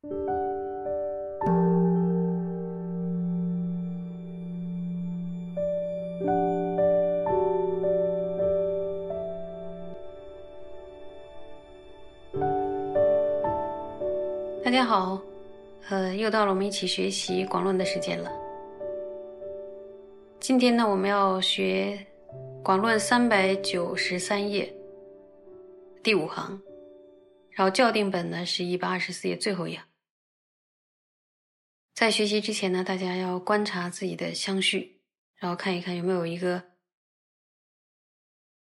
大家好，呃，又到了我们一起学习广论的时间了。今天呢，我们要学广论三百九十三页第五行，然后校订本呢是一百二十四页最后一行。在学习之前呢，大家要观察自己的相续，然后看一看有没有一个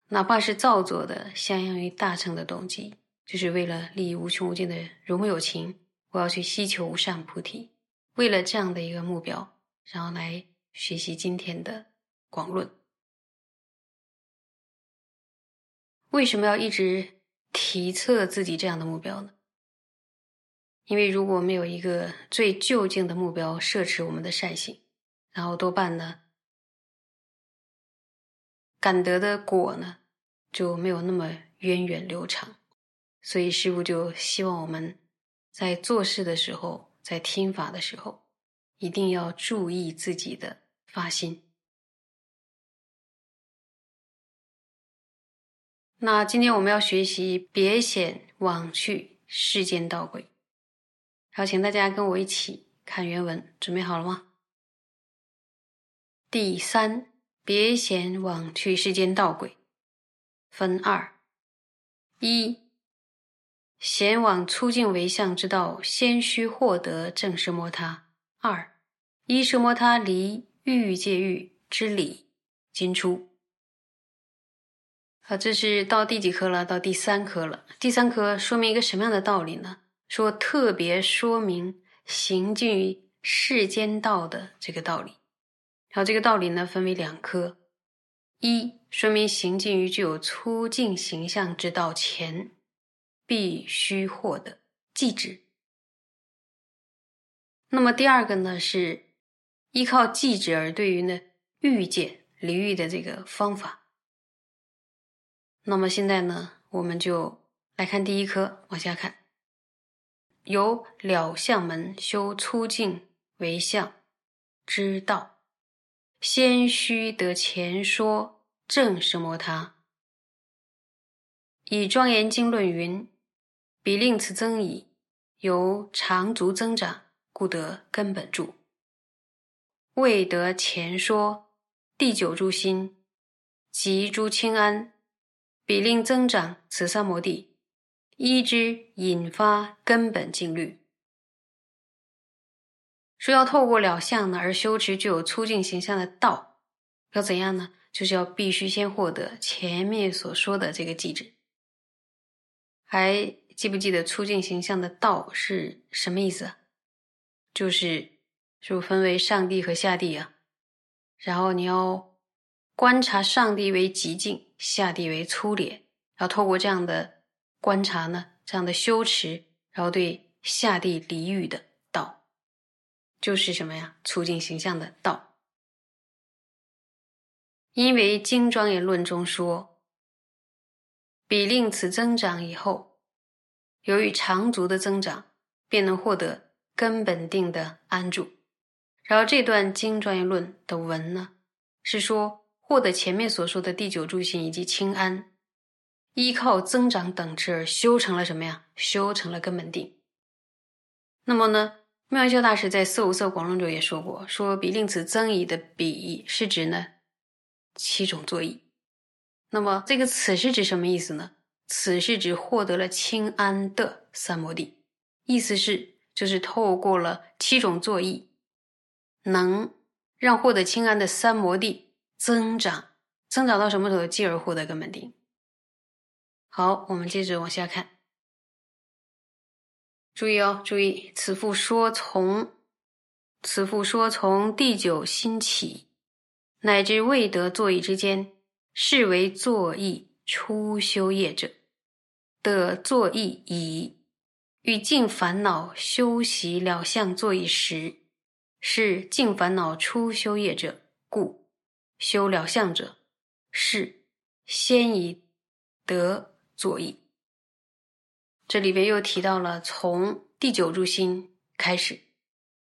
哪怕是造作的相应于大乘的动机，就是为了利益无穷无尽的融有情。我要去希求无上菩提，为了这样的一个目标，然后来学习今天的广论。为什么要一直提测自己这样的目标呢？因为如果没有一个最究竟的目标摄持我们的善行，然后多半呢，感得的果呢就没有那么源远流长。所以师父就希望我们。在做事的时候，在听法的时候，一定要注意自己的发心。那今天我们要学习别显往去世间道轨，好，请大家跟我一起看原文，准备好了吗？第三，别显往去世间道轨，分二，一。贤往粗净为相之道，先须获得正视摩他。二，一是摩他离欲界欲之理，今出。好，这是到第几科了？到第三科了。第三科说明一个什么样的道理呢？说特别说明行进于世间道的这个道理。好，这个道理呢分为两科：一说明行进于具有粗净形象之道前。必须获得记止。那么第二个呢，是依靠记止而对于呢欲界离欲的这个方法。那么现在呢，我们就来看第一科，往下看，由了相门修粗净为相之道，先须得前说正是摩他，以庄严经论云。彼令此增矣，由长足增长，故得根本住。未得前说第九住心及诸清安，比令增长此三摩地，依之引发根本净律。说要透过了相呢而修持具有粗净形象的道，要怎样呢？就是要必须先获得前面所说的这个机制，还。记不记得粗净形象的道是什么意思？就是就分为上帝和下帝啊。然后你要观察上帝为极净，下地为粗劣。然后透过这样的观察呢，这样的修持，然后对下地离欲的道，就是什么呀？促进形象的道。因为《经庄严论》中说，比令此增长以后。由于长足的增长，便能获得根本定的安住。然后这段经专业论的文呢，是说获得前面所说的第九住行以及清安，依靠增长等值而修成了什么呀？修成了根本定。那么呢，妙教大师在《四五色广论》中也说过，说比令此增益的比是指呢七种作意。那么这个此是指什么意思呢？此是指获得了清安的三摩地，意思是就是透过了七种作意，能让获得清安的三摩地增长，增长到什么时候，继而获得根本定。好，我们接着往下看，注意哦，注意，此复说从，此复说从第九心起，乃至未得作意之间，是为作意初修业者。的作意已与净烦恼修习了相作意时，是净烦恼初修业者，修了相者是先以德作意。这里边又提到了从第九柱心开始，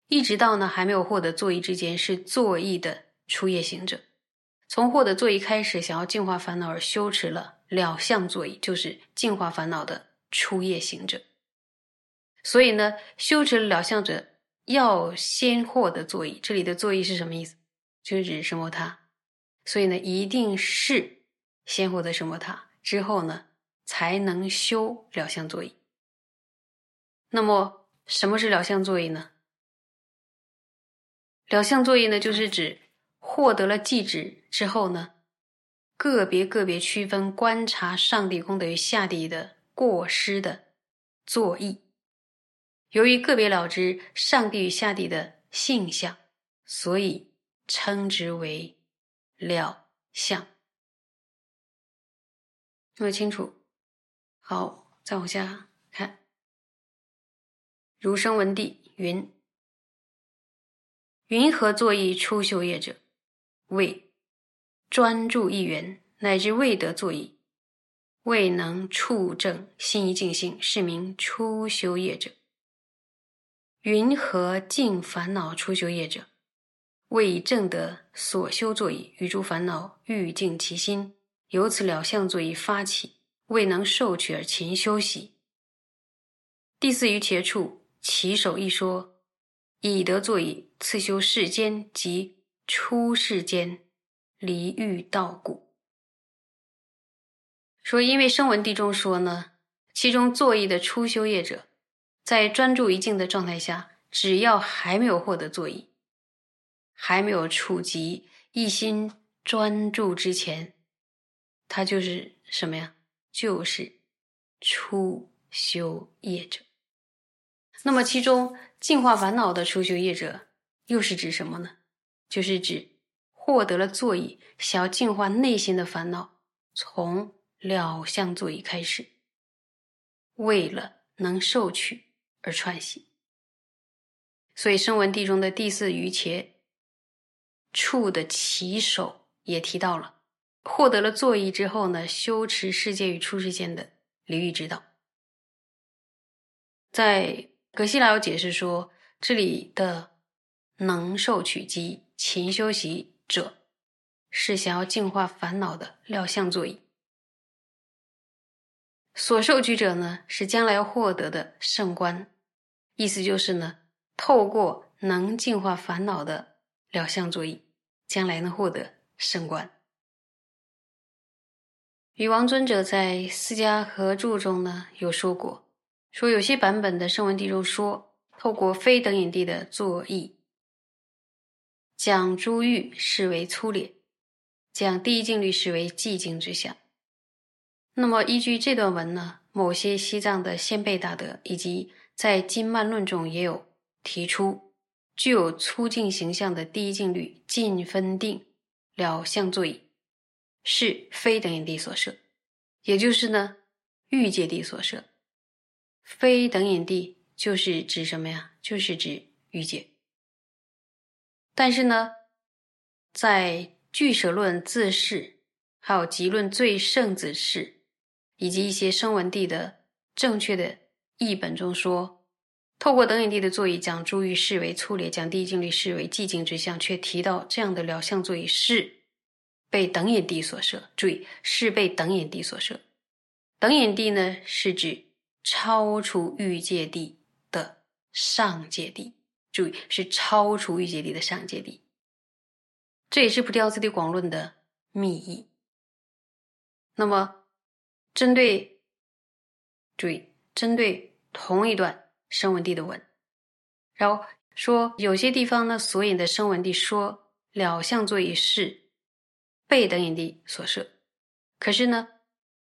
一直到呢还没有获得作意之间，是作意的初业行者。从获得作意开始，想要净化烦恼而修持了了相作意，就是净化烦恼的初业行者。所以呢，修持了了相者要先获得作意。这里的作意是什么意思？就是指什么他。所以呢，一定是先获得什么塔之后呢，才能修了相作意。那么，什么是了相作意呢？了相作意呢，就是指获得了寂止之后呢，个别个别区分观察上帝功德与下地的过失的作意。由于个别了知上帝与下地的性相，所以称之为了相。那么清楚？好，再往下看。儒生文帝云：“云何作意出修业者？为专注一缘，乃至未得作意，未能触正心一净心，是名初修业者。云何尽烦恼出修业者？为以正德所修作意，与诸烦恼欲尽其心，由此了相作意发起，未能受取而勤修习。第四于切处。”其首一说，以德作以次修世间及出世间离欲道故。说因为声闻地中说呢，其中作意的初修业者，在专注一境的状态下，只要还没有获得作意，还没有触及一心专注之前，他就是什么呀？就是初修业者。那么，其中净化烦恼的初修业者，又是指什么呢？就是指获得了座椅，想要净化内心的烦恼，从了相座椅开始，为了能受取而串习。所以，声闻地中的第四余切处的起手也提到了，获得了座椅之后呢，修持世界与出世间的离欲之道，在。葛西拉有解释说，这里的能受取及勤修习者，是想要净化烦恼的料相作意；所受取者呢，是将来要获得的圣观。意思就是呢，透过能净化烦恼的料相作意，将来能获得圣观。与王尊者在《释迦合著》中呢，有说过。说有些版本的圣文地中说，透过非等引地的作意，将珠玉视为粗劣，将第一静虑视为寂静之相。那么依据这段文呢，某些西藏的先辈大德以及在金曼论中也有提出，具有粗净形象的第一静虑尽分定了相作意，是非等引地所设，也就是呢欲界地所设。非等引地就是指什么呀？就是指欲界。但是呢，在俱舍论自释，还有集论最胜子释，以及一些声闻地的正确的译本中说，透过等引地的座椅，将诸欲视为粗劣，将第一静虑视为寂静之相，却提到这样的了相座椅是被等引地所设。注意，是被等引地所设。等引地呢，是指。超出欲界地的上界地，注意是超出欲界地的上界地。这也是不掉字地广论的密意。那么，针对注意针对同一段声闻地的文，然后说有些地方呢，所引的声闻地说了相作一是被等引地所设，可是呢，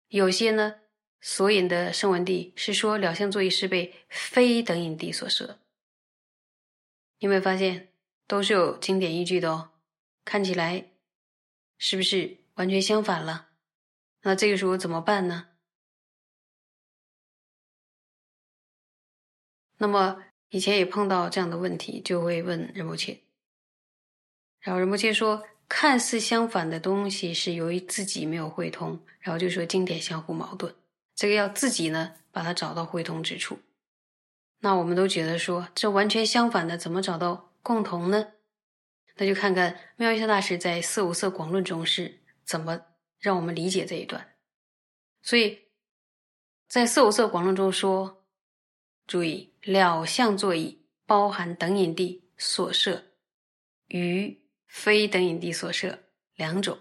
有些呢。所引的圣文地是说了相作一是被非等引地所设，有没有发现都是有经典依据的哦？看起来是不是完全相反了？那这个时候怎么办呢？那么以前也碰到这样的问题，就会问任摩切，然后任摩切说，看似相反的东西是由于自己没有会通，然后就说经典相互矛盾。这个要自己呢，把它找到会通之处。那我们都觉得说这完全相反的，怎么找到共同呢？那就看看妙义下大师在《色无色广论》中是怎么让我们理解这一段。所以在《色无色广论》中说：“注意了相座椅，包含等引地所摄与非等引地所摄两种。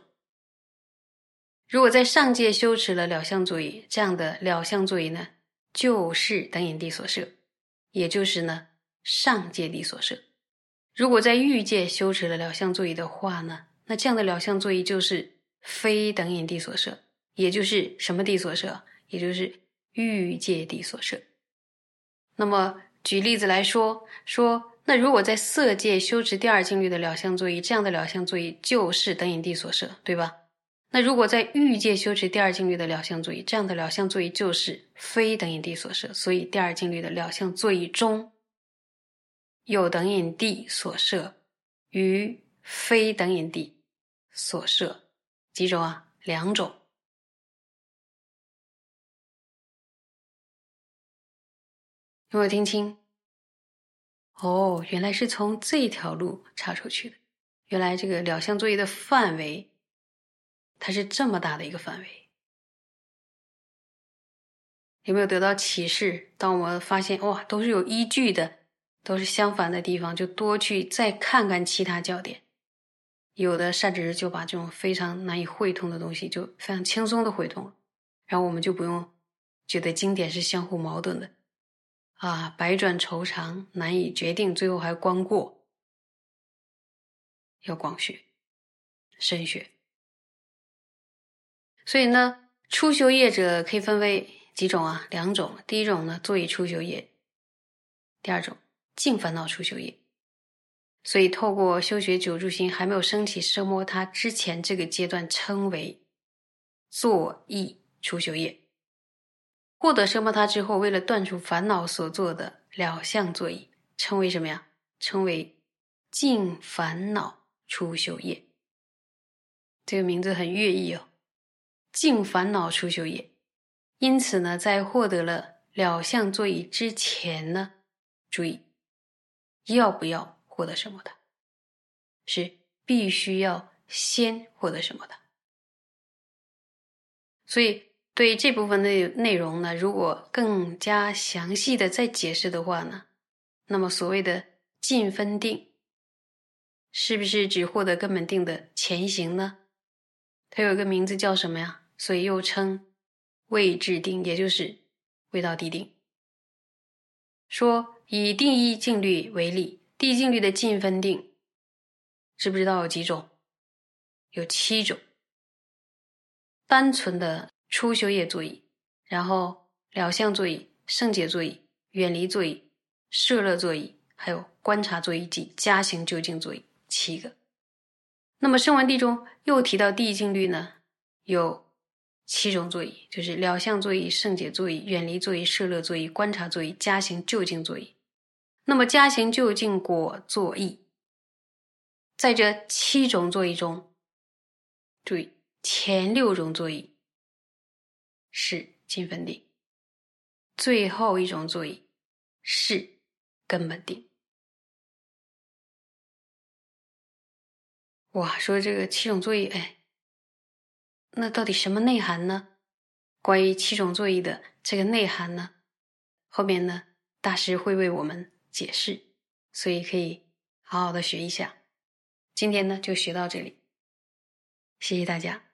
如果在上界修持了了相座椅，这样的了相座椅呢，就是等引地所摄。”也就是呢，上界地所摄。如果在欲界修持了了相座椅的话呢，那这样的了相座椅就是非等引地所摄，也就是什么地所摄？也就是欲界地所摄。那么举例子来说，说那如果在色界修持第二境律的了相座椅，这样的了相座椅就是等引地所摄，对吧？那如果在欲界修持第二境律的了相座椅，这样的了相座椅就是非等引地所摄，所以第二境律的了相座椅中有等引地所摄与非等引地所摄几种啊？两种。有没有听清？哦，原来是从这条路插出去的。原来这个两项作业的范围。它是这么大的一个范围，有没有得到启示？当我们发现哇，都是有依据的，都是相反的地方，就多去再看看其他焦点。有的甚至就把这种非常难以会通的东西，就非常轻松的会通了，然后我们就不用觉得经典是相互矛盾的啊，百转愁肠，难以决定，最后还光过。要广学，深学。所以呢，初修业者可以分为几种啊？两种。第一种呢，作以初修业；第二种，净烦恼初修业。所以，透过修学九住心还没有升起奢摩他之前，这个阶段称为作意初修业。获得奢摩他之后，为了断除烦恼所做的了相作意，称为什么呀？称为净烦恼出修业。这个名字很悦意哦。净烦恼出修业，因此呢，在获得了了相座椅之前呢，注意要不要获得什么的，是必须要先获得什么的。所以对这部分的内容呢，如果更加详细的再解释的话呢，那么所谓的尽分定，是不是只获得根本定的前行呢？它有一个名字叫什么呀？所以又称未至定，也就是未到地定。说以第一静律为例，第一静律的进分定，知不知道有几种？有七种。单纯的初修业座椅，然后了相座椅、圣解座椅、远离座椅、摄乐座椅，还有观察座椅及加行究竟座椅，七个。那么声闻地中又提到第一静律呢，有。七种座椅就是了相座椅、圣解座椅、远离座椅、摄乐座椅、观察座椅、加行就近座椅。那么加行就近果座椅，在这七种座椅中，注意前六种座椅是金分定，最后一种座椅是根本定。哇，说这个七种座椅，哎。那到底什么内涵呢？关于七种座椅的这个内涵呢？后面呢，大师会为我们解释，所以可以好好的学一下。今天呢，就学到这里，谢谢大家。